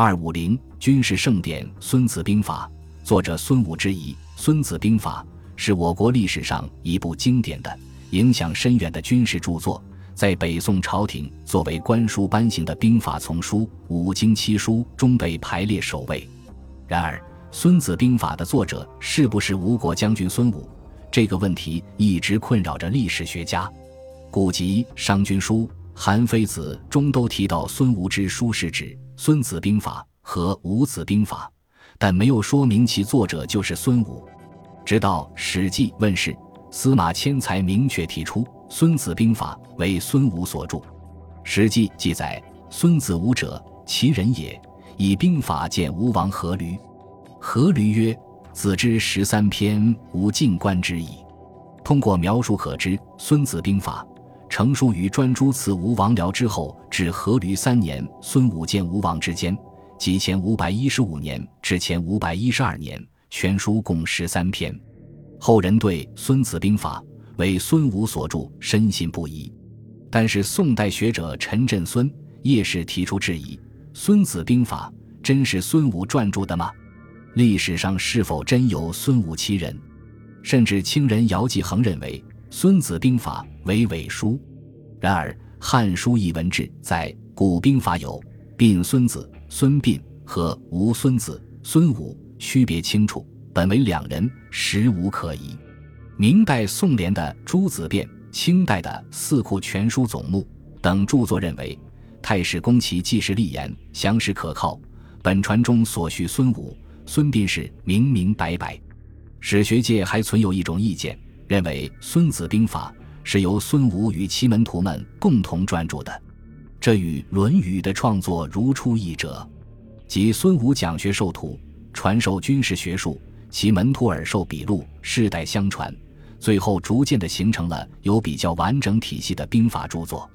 二五零军事盛典《孙子兵法》，作者孙武之遗。《孙子兵法》是我国历史上一部经典的、影响深远的军事著作，在北宋朝廷作为官书颁行的兵法丛书五经七书中被排列首位。然而，《孙子兵法》的作者是不是吴国将军孙武？这个问题一直困扰着历史学家。古籍《商君书》《韩非子》中都提到孙吴之书是指《孙子兵法》和《吴子兵法》，但没有说明其作者就是孙武。直到《史记》问世，司马迁才明确提出《孙子兵法》为孙武所著。《史记》记载：“孙子武者，其人也，以兵法见吴王阖闾。阖闾曰：‘子之十三篇，吾尽观之矣。’通过描述可知，《孙子兵法》。”成书于专诸刺吴王僚之后至阖闾三年，孙武见吴王之间，即前五百一十五年至前五百一十二年，全书共十三篇。后人对《孙子兵法》为孙武所著深信不疑，但是宋代学者陈振孙、叶氏提出质疑：《孙子兵法》真是孙武撰著的吗？历史上是否真有孙武其人？甚至清人姚继恒认为。《孙子兵法》为伪书，然而《汉书艺文志》在古兵法有“并孙子”“孙膑”和“吴孙子”“孙武”，区别清楚，本为两人，实无可疑。明代宋濂的《诸子变》，清代的《四库全书总目》等著作认为，太史公其记事立言，详实可靠。本传中所叙孙武、孙膑是明明白白。史学界还存有一种意见。认为《孙子兵法》是由孙武与其门徒们共同撰著的，这与《论语》的创作如出一辙。即孙武讲学授徒，传授军事学术，其门徒耳授笔录，世代相传，最后逐渐的形成了有比较完整体系的兵法著作。